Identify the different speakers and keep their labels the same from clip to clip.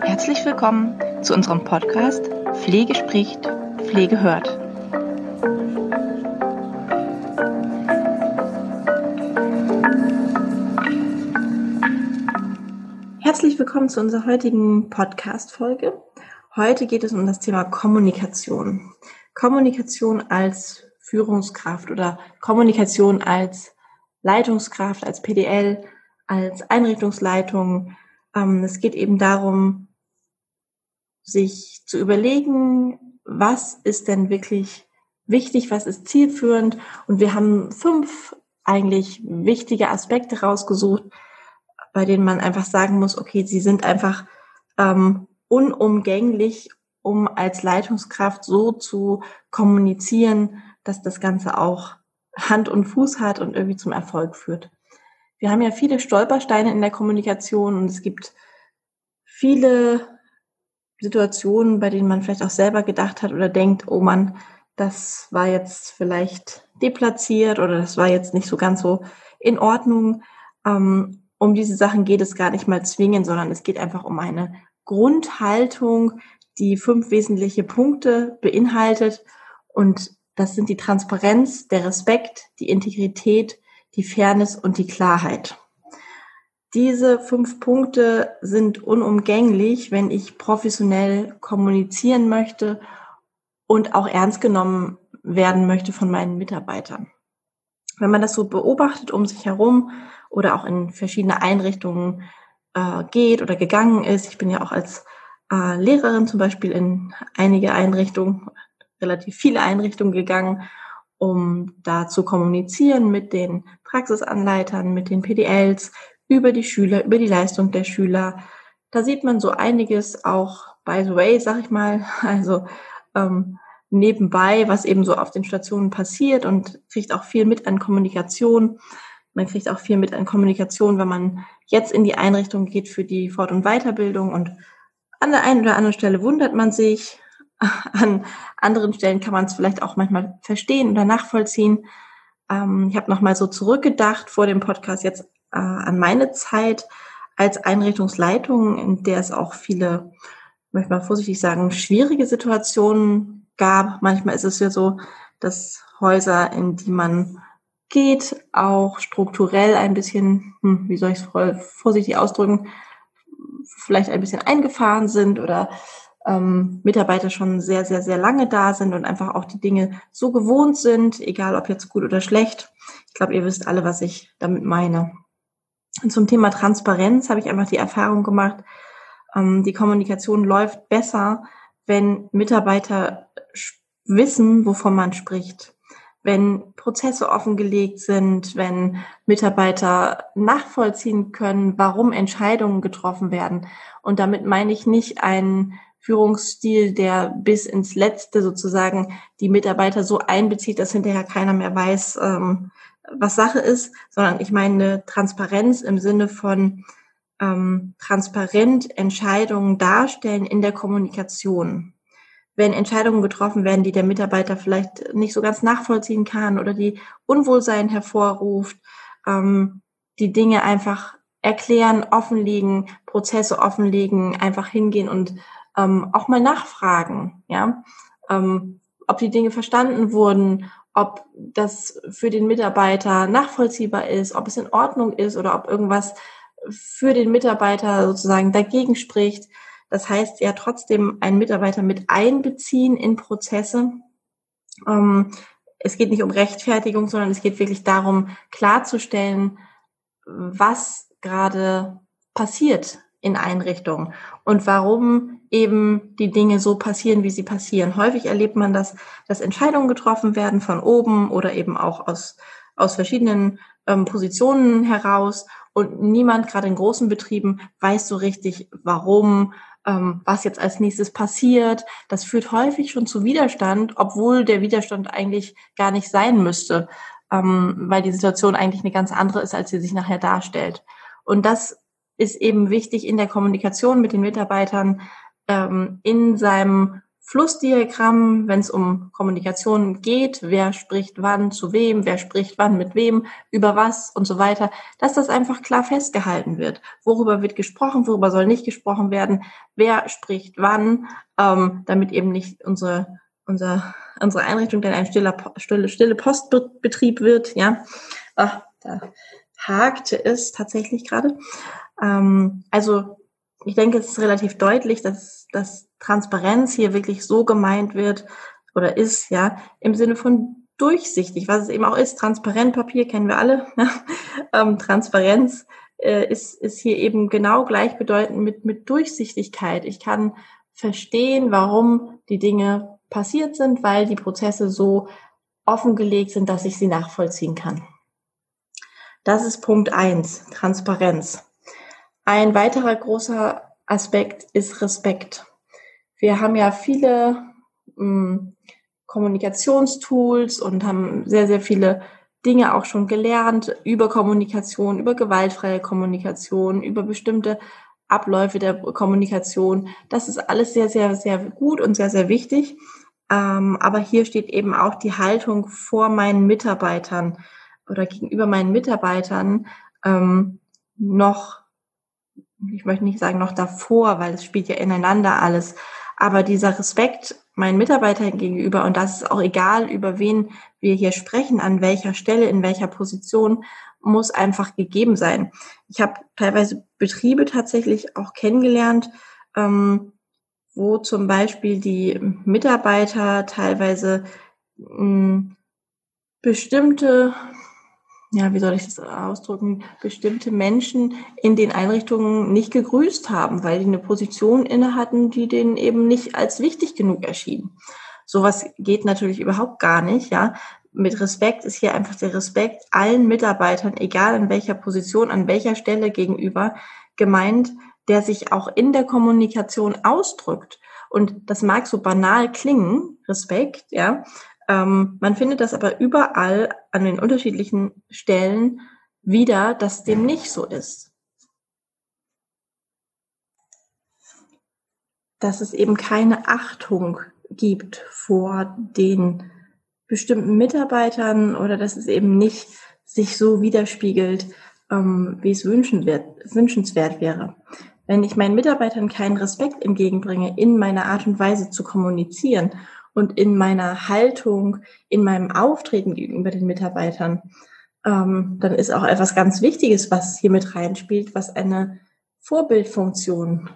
Speaker 1: Herzlich willkommen zu unserem Podcast Pflege spricht, Pflege hört. Herzlich willkommen zu unserer heutigen Podcast-Folge. Heute geht es um das Thema Kommunikation. Kommunikation als Führungskraft oder Kommunikation als Leitungskraft, als PDL, als Einrichtungsleitung. Ähm, es geht eben darum, sich zu überlegen, was ist denn wirklich wichtig, was ist zielführend. Und wir haben fünf eigentlich wichtige Aspekte rausgesucht, bei denen man einfach sagen muss, okay, sie sind einfach ähm, unumgänglich, um als Leitungskraft so zu kommunizieren, dass das Ganze auch Hand und Fuß hat und irgendwie zum Erfolg führt. Wir haben ja viele Stolpersteine in der Kommunikation und es gibt viele Situationen, bei denen man vielleicht auch selber gedacht hat oder denkt, oh Mann, das war jetzt vielleicht deplatziert oder das war jetzt nicht so ganz so in Ordnung. Ähm, um diese Sachen geht es gar nicht mal zwingend, sondern es geht einfach um eine Grundhaltung, die fünf wesentliche Punkte beinhaltet. Und das sind die Transparenz, der Respekt, die Integrität, die Fairness und die Klarheit. Diese fünf Punkte sind unumgänglich, wenn ich professionell kommunizieren möchte und auch ernst genommen werden möchte von meinen Mitarbeitern. Wenn man das so beobachtet um sich herum oder auch in verschiedene Einrichtungen äh, geht oder gegangen ist. Ich bin ja auch als äh, Lehrerin zum Beispiel in einige Einrichtungen, relativ viele Einrichtungen gegangen, um da zu kommunizieren mit den Praxisanleitern, mit den PDLs, über die Schüler, über die Leistung der Schüler. Da sieht man so einiges auch by the way, sag ich mal, also ähm, nebenbei, was eben so auf den Stationen passiert und kriegt auch viel mit an Kommunikation. Man kriegt auch viel mit an Kommunikation, wenn man jetzt in die Einrichtung geht für die Fort- und Weiterbildung. Und an der einen oder anderen Stelle wundert man sich. An anderen Stellen kann man es vielleicht auch manchmal verstehen oder nachvollziehen. Ähm, ich habe nochmal so zurückgedacht vor dem Podcast jetzt äh, an meine Zeit als Einrichtungsleitung, in der es auch viele, möchte mal vorsichtig sagen, schwierige Situationen gab. Manchmal ist es ja so, dass Häuser, in die man geht, auch strukturell ein bisschen, hm, wie soll ich es vorsichtig ausdrücken, vielleicht ein bisschen eingefahren sind oder ähm, Mitarbeiter schon sehr, sehr, sehr lange da sind und einfach auch die Dinge so gewohnt sind, egal ob jetzt gut oder schlecht. Ich glaube, ihr wisst alle, was ich damit meine. Und zum Thema Transparenz habe ich einfach die Erfahrung gemacht, ähm, die Kommunikation läuft besser, wenn Mitarbeiter wissen, wovon man spricht wenn Prozesse offengelegt sind, wenn Mitarbeiter nachvollziehen können, warum Entscheidungen getroffen werden. Und damit meine ich nicht einen Führungsstil, der bis ins Letzte sozusagen die Mitarbeiter so einbezieht, dass hinterher keiner mehr weiß, ähm, was Sache ist, sondern ich meine Transparenz im Sinne von ähm, transparent Entscheidungen darstellen in der Kommunikation. Wenn Entscheidungen getroffen werden, die der Mitarbeiter vielleicht nicht so ganz nachvollziehen kann oder die Unwohlsein hervorruft, ähm, die Dinge einfach erklären, offenlegen, Prozesse offenlegen, einfach hingehen und ähm, auch mal nachfragen, ja, ähm, ob die Dinge verstanden wurden, ob das für den Mitarbeiter nachvollziehbar ist, ob es in Ordnung ist oder ob irgendwas für den Mitarbeiter sozusagen dagegen spricht. Das heißt ja trotzdem einen Mitarbeiter mit einbeziehen in Prozesse. Ähm, es geht nicht um Rechtfertigung, sondern es geht wirklich darum, klarzustellen, was gerade passiert in Einrichtungen und warum eben die Dinge so passieren, wie sie passieren. Häufig erlebt man das, dass Entscheidungen getroffen werden von oben oder eben auch aus, aus verschiedenen ähm, Positionen heraus und niemand, gerade in großen Betrieben, weiß so richtig, warum, ähm, was jetzt als nächstes passiert. Das führt häufig schon zu Widerstand, obwohl der Widerstand eigentlich gar nicht sein müsste, ähm, weil die Situation eigentlich eine ganz andere ist, als sie sich nachher darstellt. Und das ist eben wichtig in der Kommunikation mit den Mitarbeitern, ähm, in seinem Flussdiagramm, wenn es um Kommunikation geht, wer spricht wann zu wem, wer spricht wann mit wem, über was und so weiter, dass das einfach klar festgehalten wird. Worüber wird gesprochen, worüber soll nicht gesprochen werden, wer spricht wann, ähm, damit eben nicht unsere, unser, unsere Einrichtung dann ein stiller, stille, stille Postbetrieb wird. Ja, Ach, da hakte es tatsächlich gerade. Ähm, also ich denke, es ist relativ deutlich, dass, dass Transparenz hier wirklich so gemeint wird oder ist, ja, im Sinne von durchsichtig, was es eben auch ist. Transparent Papier kennen wir alle. Ne? ähm, Transparenz äh, ist, ist hier eben genau gleichbedeutend mit, mit Durchsichtigkeit. Ich kann verstehen, warum die Dinge passiert sind, weil die Prozesse so offengelegt sind, dass ich sie nachvollziehen kann. Das ist Punkt eins, Transparenz. Ein weiterer großer Aspekt ist Respekt. Wir haben ja viele mh, hm, Kommunikationstools und haben sehr, sehr viele Dinge auch schon gelernt über Kommunikation, über gewaltfreie Kommunikation, über bestimmte Abläufe der Kommunikation. Das ist alles sehr, sehr, sehr gut und sehr, sehr wichtig. Ähm, aber hier steht eben auch die Haltung vor meinen Mitarbeitern oder gegenüber meinen Mitarbeitern ähm, noch ich möchte nicht sagen noch davor, weil es spielt ja ineinander alles, aber dieser Respekt meinen Mitarbeitern gegenüber und das ist auch egal, über wen wir hier sprechen, an welcher Stelle, in welcher Position, muss einfach gegeben sein. Ich habe teilweise Betriebe tatsächlich auch kennengelernt, ähm, wo zum Beispiel die Mitarbeiter teilweise hm, bestimmte ja, wie soll ich das ausdrücken, bestimmte Menschen in den Einrichtungen nicht gegrüßt haben, weil die eine Position inne hatten, die denen eben nicht als wichtig genug erschien. Sowas geht natürlich überhaupt gar nicht, ja. Mit Respekt ist hier einfach der Respekt allen Mitarbeitern, egal in welcher Position, an welcher Stelle gegenüber, gemeint, der sich auch in der Kommunikation ausdrückt. Und das mag so banal klingen, Respekt, ja, ähm, man findet das aber überall an den unterschiedlichen Stellen wieder, dass dem nicht so ist. Dass es eben keine Achtung gibt vor den bestimmten Mitarbeitern oder dass es eben nicht sich so widerspiegelt, ähm, wie es wünschenswert wäre. Wenn ich meinen Mitarbeitern keinen Respekt entgegenbringe, in meiner Art und Weise zu kommunizieren und in meiner Haltung, in meinem Auftreten gegenüber den Mitarbeitern, ähm, dann ist auch etwas ganz Wichtiges, was hier mit reinspielt, was eine Vorbildfunktion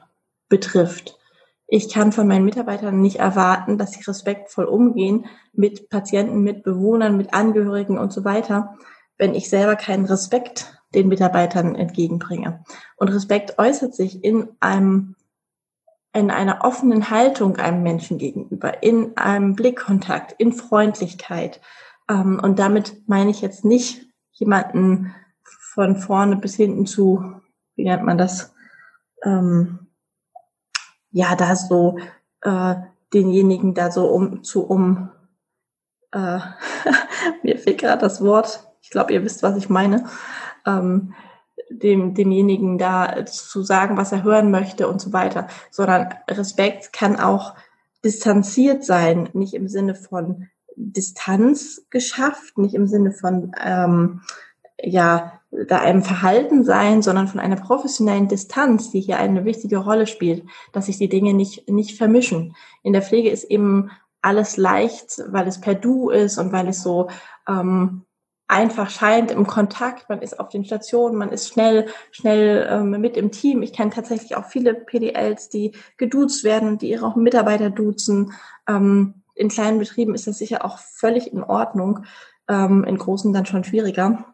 Speaker 1: betrifft. Ich kann von meinen Mitarbeitern nicht erwarten, dass sie respektvoll umgehen mit Patienten, mit Bewohnern, mit Angehörigen und so weiter, wenn ich selber keinen Respekt den Mitarbeitern entgegenbringe. Und Respekt äußert sich in einem in einer offenen Haltung einem Menschen gegenüber, in einem Blickkontakt, in Freundlichkeit. Ähm, und damit meine ich jetzt nicht jemanden von vorne bis hinten zu, wie nennt man das, ähm, ja, da so äh, denjenigen da so um zu um, äh, mir fehlt gerade das Wort, ich glaube, ihr wisst, was ich meine, ähm, dem, demjenigen da zu sagen, was er hören möchte und so weiter, sondern Respekt kann auch distanziert sein, nicht im Sinne von Distanz geschafft, nicht im Sinne von ähm, ja da einem Verhalten sein, sondern von einer professionellen Distanz, die hier eine wichtige Rolle spielt, dass sich die Dinge nicht nicht vermischen. In der Pflege ist eben alles leicht, weil es per Du ist und weil es so ähm, einfach scheint im Kontakt, man ist auf den Stationen, man ist schnell, schnell ähm, mit im Team. Ich kenne tatsächlich auch viele PDLs, die geduzt werden die ihre Mitarbeiter duzen. Ähm, in kleinen Betrieben ist das sicher auch völlig in Ordnung, ähm, in großen dann schon schwieriger.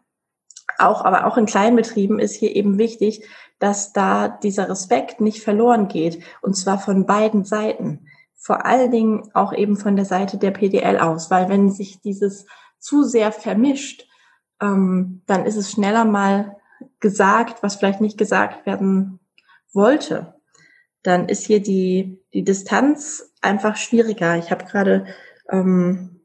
Speaker 1: Auch, aber auch in kleinen Betrieben ist hier eben wichtig, dass da dieser Respekt nicht verloren geht, und zwar von beiden Seiten. Vor allen Dingen auch eben von der Seite der PDL aus, weil wenn sich dieses zu sehr vermischt, ähm, dann ist es schneller mal gesagt, was vielleicht nicht gesagt werden wollte. Dann ist hier die, die Distanz einfach schwieriger. Ich habe gerade ähm,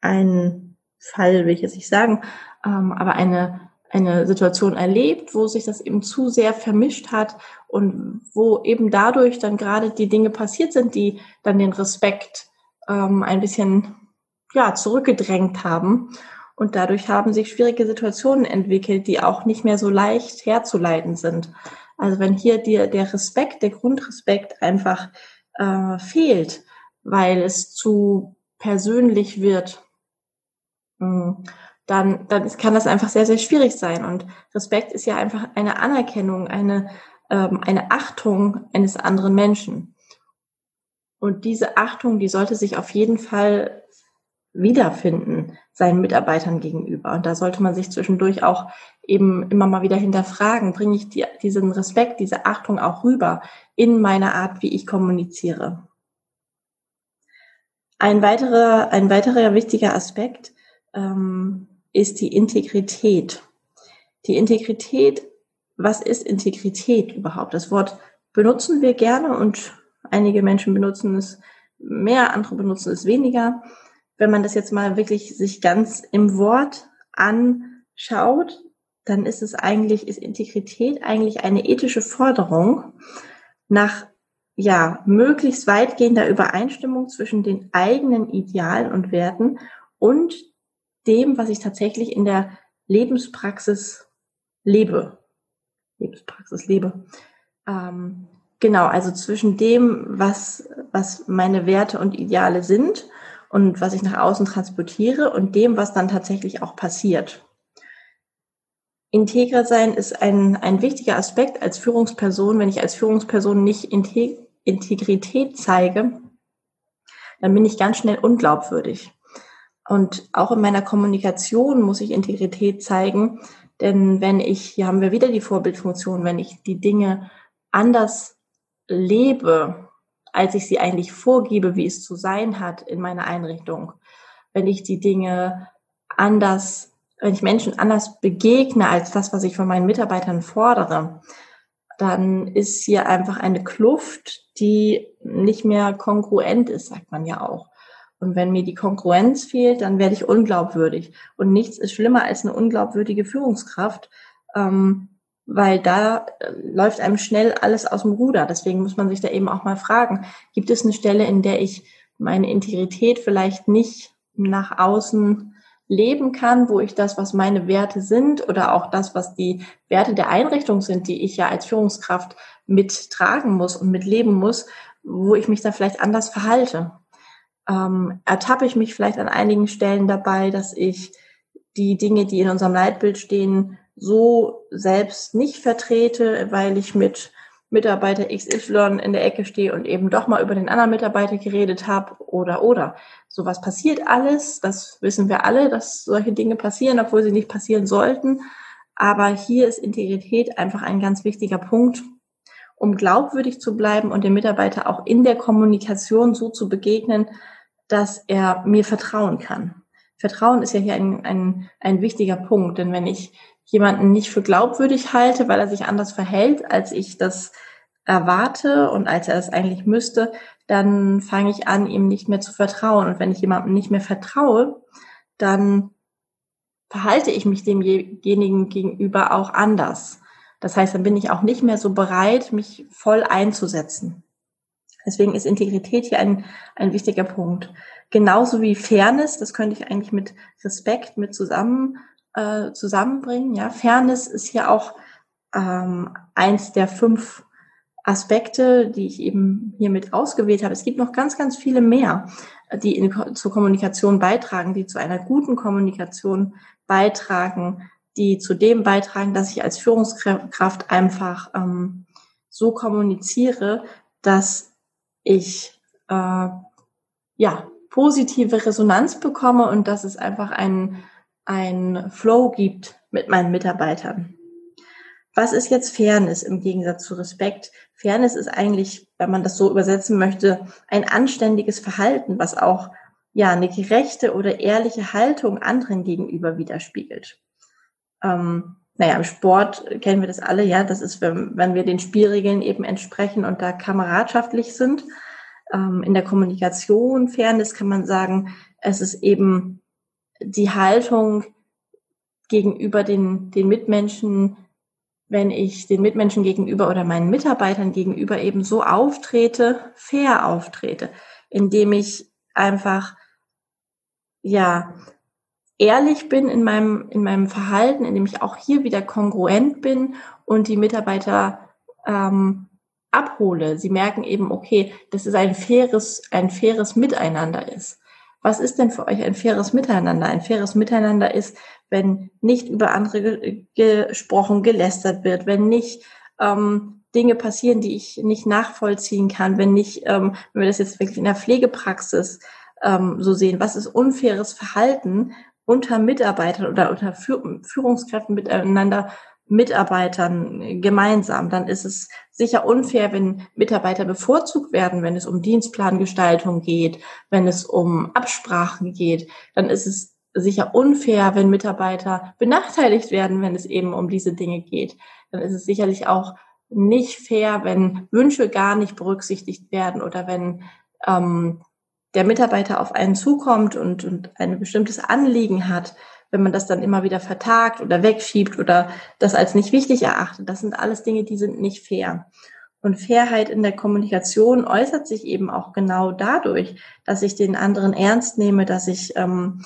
Speaker 1: einen Fall, will ich jetzt nicht sagen, ähm, aber eine, eine Situation erlebt, wo sich das eben zu sehr vermischt hat und wo eben dadurch dann gerade die Dinge passiert sind, die dann den Respekt ähm, ein bisschen ja zurückgedrängt haben und dadurch haben sich schwierige Situationen entwickelt, die auch nicht mehr so leicht herzuleiten sind. Also wenn hier dir der Respekt, der Grundrespekt einfach äh, fehlt, weil es zu persönlich wird, hm, dann, dann kann das einfach sehr, sehr schwierig sein. Und Respekt ist ja einfach eine Anerkennung, eine, ähm, eine Achtung eines anderen Menschen. Und diese Achtung, die sollte sich auf jeden Fall wiederfinden seinen Mitarbeitern gegenüber. Und da sollte man sich zwischendurch auch eben immer mal wieder hinterfragen, bringe ich die, diesen Respekt, diese Achtung auch rüber in meiner Art, wie ich kommuniziere. Ein weiterer, ein weiterer wichtiger Aspekt ähm, ist die Integrität. Die Integrität, was ist Integrität überhaupt? Das Wort benutzen wir gerne und einige Menschen benutzen es mehr, andere benutzen es weniger wenn man das jetzt mal wirklich sich ganz im Wort anschaut, dann ist es eigentlich, ist Integrität eigentlich eine ethische Forderung nach ja, möglichst weitgehender Übereinstimmung zwischen den eigenen Idealen und Werten und dem, was ich tatsächlich in der Lebenspraxis lebe. Lebenspraxis lebe. Ähm, genau, also zwischen dem, was, was meine Werte und Ideale sind und was ich nach außen transportiere und dem, was dann tatsächlich auch passiert. Integer sein ist ein, ein wichtiger Aspekt als Führungsperson. Wenn ich als Führungsperson nicht Integrität zeige, dann bin ich ganz schnell unglaubwürdig. Und auch in meiner Kommunikation muss ich Integrität zeigen, denn wenn ich, hier haben wir wieder die Vorbildfunktion, wenn ich die Dinge anders lebe, als ich sie eigentlich vorgebe, wie es zu sein hat in meiner Einrichtung. Wenn ich die Dinge anders, wenn ich Menschen anders begegne als das, was ich von meinen Mitarbeitern fordere, dann ist hier einfach eine Kluft, die nicht mehr kongruent ist, sagt man ja auch. Und wenn mir die Kongruenz fehlt, dann werde ich unglaubwürdig. Und nichts ist schlimmer als eine unglaubwürdige Führungskraft, ähm, weil da äh, läuft einem schnell alles aus dem Ruder. Deswegen muss man sich da eben auch mal fragen, gibt es eine Stelle, in der ich meine Integrität vielleicht nicht nach außen leben kann, wo ich das, was meine Werte sind oder auch das, was die Werte der Einrichtung sind, die ich ja als Führungskraft mittragen muss und mitleben muss, wo ich mich da vielleicht anders verhalte. Ähm, ertappe ich mich vielleicht an einigen Stellen dabei, dass ich die Dinge, die in unserem Leitbild stehen, so selbst nicht vertrete, weil ich mit Mitarbeiter XY in der Ecke stehe und eben doch mal über den anderen Mitarbeiter geredet habe oder oder. Sowas passiert alles, das wissen wir alle, dass solche Dinge passieren, obwohl sie nicht passieren sollten. Aber hier ist Integrität einfach ein ganz wichtiger Punkt, um glaubwürdig zu bleiben und dem Mitarbeiter auch in der Kommunikation so zu begegnen, dass er mir vertrauen kann. Vertrauen ist ja hier ein, ein, ein wichtiger Punkt, denn wenn ich jemanden nicht für glaubwürdig halte, weil er sich anders verhält, als ich das erwarte und als er es eigentlich müsste, dann fange ich an, ihm nicht mehr zu vertrauen. Und wenn ich jemandem nicht mehr vertraue, dann verhalte ich mich demjenigen gegenüber auch anders. Das heißt, dann bin ich auch nicht mehr so bereit, mich voll einzusetzen. Deswegen ist Integrität hier ein, ein wichtiger Punkt. Genauso wie Fairness, das könnte ich eigentlich mit Respekt mit zusammen äh, zusammenbringen. Ja, Fairness ist hier auch ähm, eins der fünf Aspekte, die ich eben hier mit ausgewählt habe. Es gibt noch ganz, ganz viele mehr, die in, zur Kommunikation beitragen, die zu einer guten Kommunikation beitragen, die zu dem beitragen, dass ich als Führungskraft einfach ähm, so kommuniziere, dass ich äh, ja positive Resonanz bekomme und dass es einfach ein ein Flow gibt mit meinen Mitarbeitern. Was ist jetzt Fairness im Gegensatz zu Respekt? Fairness ist eigentlich, wenn man das so übersetzen möchte, ein anständiges Verhalten, was auch ja eine gerechte oder ehrliche Haltung anderen gegenüber widerspiegelt. Ähm, naja, im Sport kennen wir das alle, ja, das ist, wenn, wenn wir den Spielregeln eben entsprechen und da kameradschaftlich sind. Ähm, in der Kommunikation, Fairness kann man sagen, es ist eben die Haltung, gegenüber den, den Mitmenschen, wenn ich den Mitmenschen gegenüber oder meinen Mitarbeitern gegenüber eben so auftrete, fair auftrete, indem ich einfach, ja, ehrlich bin in meinem, in meinem Verhalten, indem ich auch hier wieder kongruent bin und die Mitarbeiter ähm, abhole. Sie merken eben, okay, dass es ein faires, ein faires Miteinander ist. Was ist denn für euch ein faires Miteinander? Ein faires Miteinander ist, wenn nicht über andere gesprochen, gelästert wird, wenn nicht ähm, Dinge passieren, die ich nicht nachvollziehen kann, wenn nicht, ähm, wenn wir das jetzt wirklich in der Pflegepraxis ähm, so sehen, was ist unfaires Verhalten unter Mitarbeitern oder unter Führungskräften miteinander Mitarbeitern gemeinsam, dann ist es sicher unfair, wenn Mitarbeiter bevorzugt werden, wenn es um Dienstplangestaltung geht, wenn es um Absprachen geht, dann ist es sicher unfair, wenn Mitarbeiter benachteiligt werden, wenn es eben um diese Dinge geht. Dann ist es sicherlich auch nicht fair, wenn Wünsche gar nicht berücksichtigt werden oder wenn ähm, der Mitarbeiter auf einen zukommt und, und ein bestimmtes Anliegen hat, wenn man das dann immer wieder vertagt oder wegschiebt oder das als nicht wichtig erachtet. Das sind alles Dinge, die sind nicht fair. Und Fairheit in der Kommunikation äußert sich eben auch genau dadurch, dass ich den anderen ernst nehme, dass ich ähm,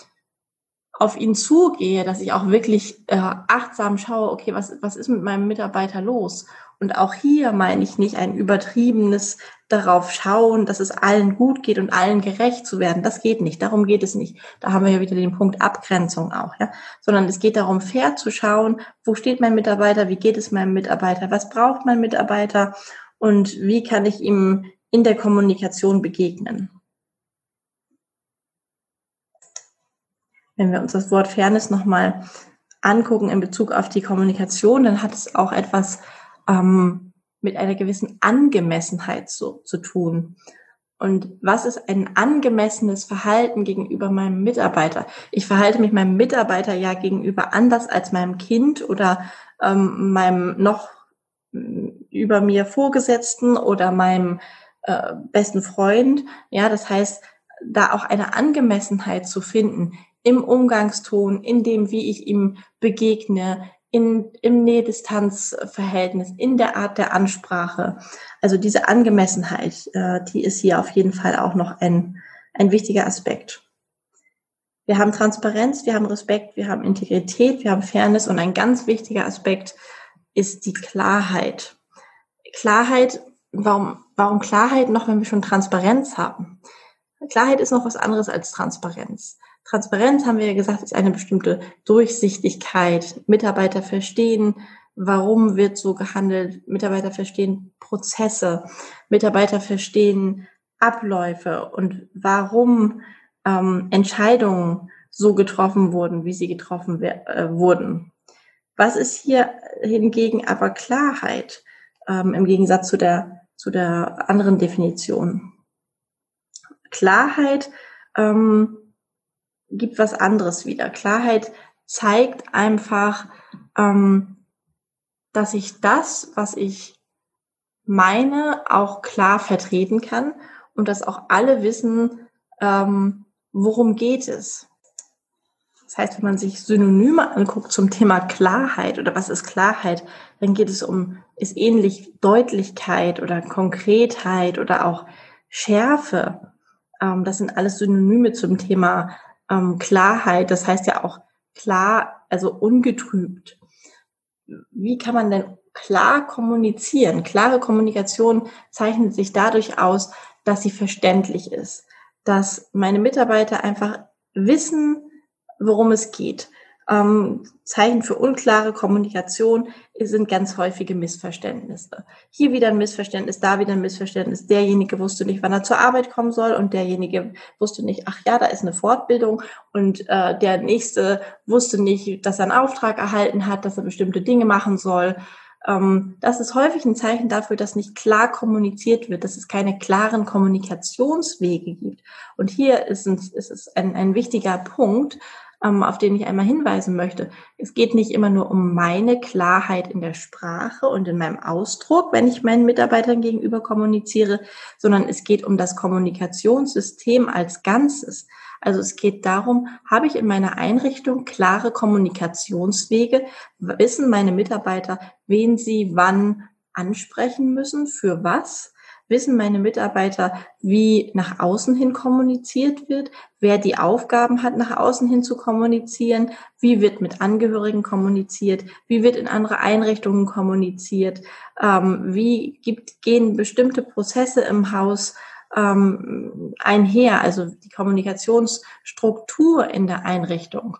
Speaker 1: auf ihn zugehe, dass ich auch wirklich äh, achtsam schaue, okay, was, was ist mit meinem Mitarbeiter los? Und auch hier meine ich nicht ein übertriebenes darauf schauen, dass es allen gut geht und allen gerecht zu werden. Das geht nicht. Darum geht es nicht. Da haben wir ja wieder den Punkt Abgrenzung auch, ja. Sondern es geht darum, fair zu schauen, wo steht mein Mitarbeiter, wie geht es meinem Mitarbeiter, was braucht mein Mitarbeiter und wie kann ich ihm in der Kommunikation begegnen. Wenn wir uns das Wort Fairness nochmal angucken in Bezug auf die Kommunikation, dann hat es auch etwas ähm, mit einer gewissen Angemessenheit zu, zu tun. Und was ist ein angemessenes Verhalten gegenüber meinem Mitarbeiter? Ich verhalte mich meinem Mitarbeiter ja gegenüber anders als meinem Kind oder ähm, meinem noch mm, über mir Vorgesetzten oder meinem äh, besten Freund. Ja, das heißt, da auch eine Angemessenheit zu finden im Umgangston, in dem, wie ich ihm begegne, in, im Nähe-Distanz-Verhältnis, in der Art der Ansprache. Also diese Angemessenheit, äh, die ist hier auf jeden Fall auch noch ein, ein wichtiger Aspekt. Wir haben Transparenz, wir haben Respekt, wir haben Integrität, wir haben Fairness und ein ganz wichtiger Aspekt ist die Klarheit. Klarheit, warum, warum Klarheit noch, wenn wir schon Transparenz haben? Klarheit ist noch was anderes als Transparenz. Transparenz haben wir ja gesagt, ist eine bestimmte Durchsichtigkeit. Mitarbeiter verstehen, warum wird so gehandelt. Mitarbeiter verstehen Prozesse. Mitarbeiter verstehen Abläufe und warum ähm, Entscheidungen so getroffen wurden, wie sie getroffen äh, wurden. Was ist hier hingegen aber Klarheit ähm, im Gegensatz zu der, zu der anderen Definition? Klarheit ähm, gibt was anderes wieder. Klarheit zeigt einfach, ähm, dass ich das, was ich meine, auch klar vertreten kann und dass auch alle wissen, ähm, worum geht es. Das heißt, wenn man sich Synonyme anguckt zum Thema Klarheit oder was ist Klarheit, dann geht es um, ist ähnlich Deutlichkeit oder Konkretheit oder auch Schärfe. Ähm, das sind alles Synonyme zum Thema ähm, Klarheit, das heißt ja auch klar, also ungetrübt. Wie kann man denn klar kommunizieren? Klare Kommunikation zeichnet sich dadurch aus, dass sie verständlich ist, dass meine Mitarbeiter einfach wissen, worum es geht, ähm, Zeichen für unklare Kommunikation sind ganz häufige Missverständnisse. Hier wieder ein Missverständnis, da wieder ein Missverständnis. Derjenige wusste nicht, wann er zur Arbeit kommen soll und derjenige wusste nicht, ach ja, da ist eine Fortbildung und äh, der nächste wusste nicht, dass er einen Auftrag erhalten hat, dass er bestimmte Dinge machen soll. Ähm, das ist häufig ein Zeichen dafür, dass nicht klar kommuniziert wird, dass es keine klaren Kommunikationswege gibt. Und hier ist, ein, ist es ein, ein wichtiger Punkt, auf den ich einmal hinweisen möchte. Es geht nicht immer nur um meine Klarheit in der Sprache und in meinem Ausdruck, wenn ich meinen Mitarbeitern gegenüber kommuniziere, sondern es geht um das Kommunikationssystem als Ganzes. Also es geht darum, habe ich in meiner Einrichtung klare Kommunikationswege? Wissen meine Mitarbeiter, wen sie wann ansprechen müssen, für was? Wissen meine Mitarbeiter, wie nach außen hin kommuniziert wird, wer die Aufgaben hat, nach außen hin zu kommunizieren, wie wird mit Angehörigen kommuniziert, wie wird in andere Einrichtungen kommuniziert, ähm, wie gibt, gehen bestimmte Prozesse im Haus ähm, einher, also die Kommunikationsstruktur in der Einrichtung.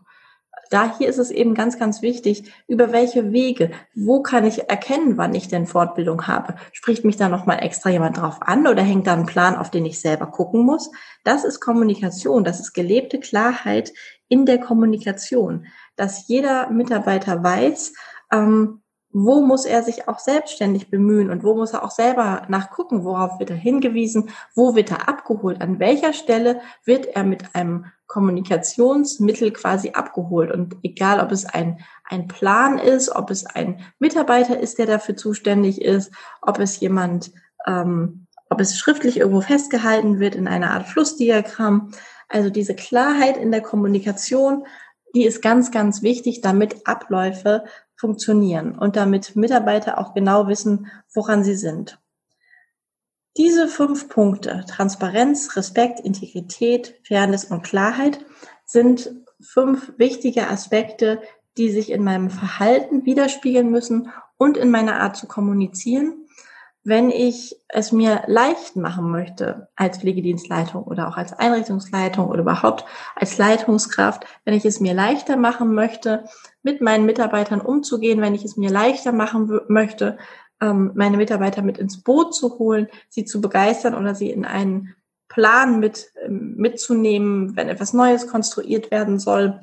Speaker 1: Da hier ist es eben ganz, ganz wichtig, über welche Wege, wo kann ich erkennen, wann ich denn Fortbildung habe? Spricht mich da nochmal extra jemand drauf an oder hängt da ein Plan, auf den ich selber gucken muss? Das ist Kommunikation, das ist gelebte Klarheit in der Kommunikation, dass jeder Mitarbeiter weiß, ähm, wo muss er sich auch selbstständig bemühen und wo muss er auch selber nachgucken, worauf wird er hingewiesen, wo wird er abgeholt, an welcher Stelle wird er mit einem Kommunikationsmittel quasi abgeholt. Und egal, ob es ein, ein Plan ist, ob es ein Mitarbeiter ist, der dafür zuständig ist, ob es jemand, ähm, ob es schriftlich irgendwo festgehalten wird in einer Art Flussdiagramm. Also diese Klarheit in der Kommunikation, die ist ganz, ganz wichtig, damit Abläufe funktionieren und damit Mitarbeiter auch genau wissen, woran sie sind. Diese fünf Punkte, Transparenz, Respekt, Integrität, Fairness und Klarheit, sind fünf wichtige Aspekte, die sich in meinem Verhalten widerspiegeln müssen und in meiner Art zu kommunizieren wenn ich es mir leicht machen möchte als Pflegedienstleitung oder auch als Einrichtungsleitung oder überhaupt als Leitungskraft, wenn ich es mir leichter machen möchte, mit meinen Mitarbeitern umzugehen, wenn ich es mir leichter machen möchte, ähm, meine Mitarbeiter mit ins Boot zu holen, sie zu begeistern oder sie in einen Plan mit, ähm, mitzunehmen, wenn etwas Neues konstruiert werden soll.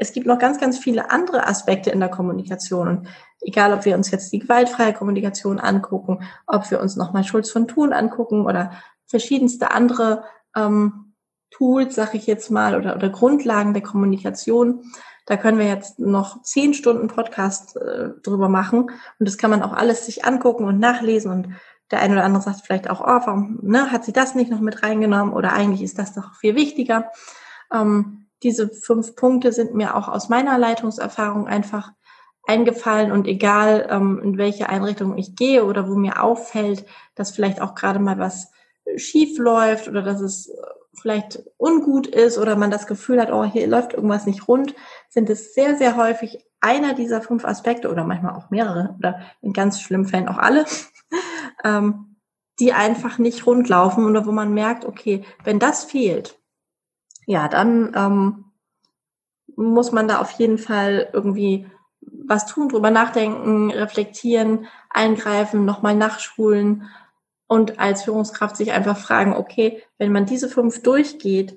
Speaker 1: Es gibt noch ganz, ganz viele andere Aspekte in der Kommunikation. Und egal ob wir uns jetzt die gewaltfreie Kommunikation angucken, ob wir uns nochmal Schulz von Thun angucken oder verschiedenste andere ähm, Tools, sag ich jetzt mal, oder, oder Grundlagen der Kommunikation. Da können wir jetzt noch zehn Stunden Podcast äh, drüber machen und das kann man auch alles sich angucken und nachlesen und der eine oder andere sagt vielleicht auch, oh, warum ne, hat sie das nicht noch mit reingenommen oder eigentlich ist das doch viel wichtiger. Ähm, diese fünf Punkte sind mir auch aus meiner Leitungserfahrung einfach eingefallen und egal, ähm, in welche Einrichtung ich gehe oder wo mir auffällt, dass vielleicht auch gerade mal was schief läuft oder dass es vielleicht ungut ist oder man das Gefühl hat, oh, hier läuft irgendwas nicht rund, sind es sehr, sehr häufig einer dieser fünf Aspekte oder manchmal auch mehrere oder in ganz schlimmen Fällen auch alle, ähm, die einfach nicht rund laufen oder wo man merkt, okay, wenn das fehlt, ja, dann ähm, muss man da auf jeden Fall irgendwie was tun, drüber nachdenken, reflektieren, eingreifen, nochmal nachschulen und als Führungskraft sich einfach fragen, okay, wenn man diese fünf durchgeht,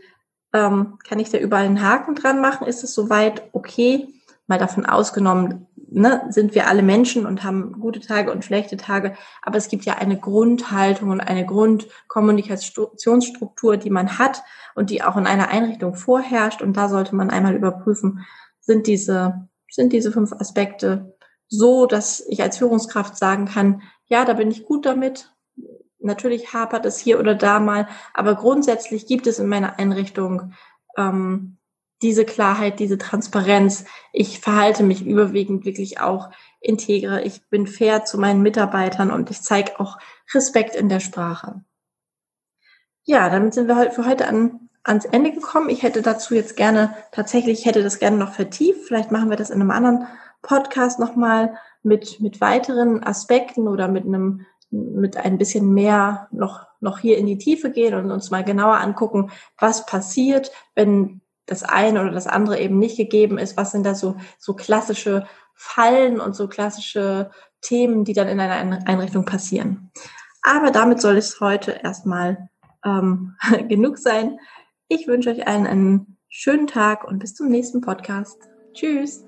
Speaker 1: ähm, kann ich da überall einen Haken dran machen? Ist es soweit okay? Mal davon ausgenommen, ne, sind wir alle Menschen und haben gute Tage und schlechte Tage, aber es gibt ja eine Grundhaltung und eine Grundkommunikationsstruktur, die man hat und die auch in einer Einrichtung vorherrscht. Und da sollte man einmal überprüfen, sind diese sind diese fünf Aspekte so, dass ich als Führungskraft sagen kann, ja, da bin ich gut damit. Natürlich hapert es hier oder da mal, aber grundsätzlich gibt es in meiner Einrichtung ähm, diese Klarheit, diese Transparenz. Ich verhalte mich überwiegend wirklich auch integre. Ich bin fair zu meinen Mitarbeitern und ich zeige auch Respekt in der Sprache. Ja, damit sind wir für heute an ans Ende gekommen. Ich hätte dazu jetzt gerne, tatsächlich ich hätte das gerne noch vertieft. Vielleicht machen wir das in einem anderen Podcast nochmal mit, mit weiteren Aspekten oder mit einem, mit ein bisschen mehr noch, noch hier in die Tiefe gehen und uns mal genauer angucken, was passiert, wenn das eine oder das andere eben nicht gegeben ist. Was sind da so, so klassische Fallen und so klassische Themen, die dann in einer Einrichtung passieren. Aber damit soll es heute erstmal ähm, genug sein. Ich wünsche euch allen einen schönen Tag und bis zum nächsten Podcast. Tschüss.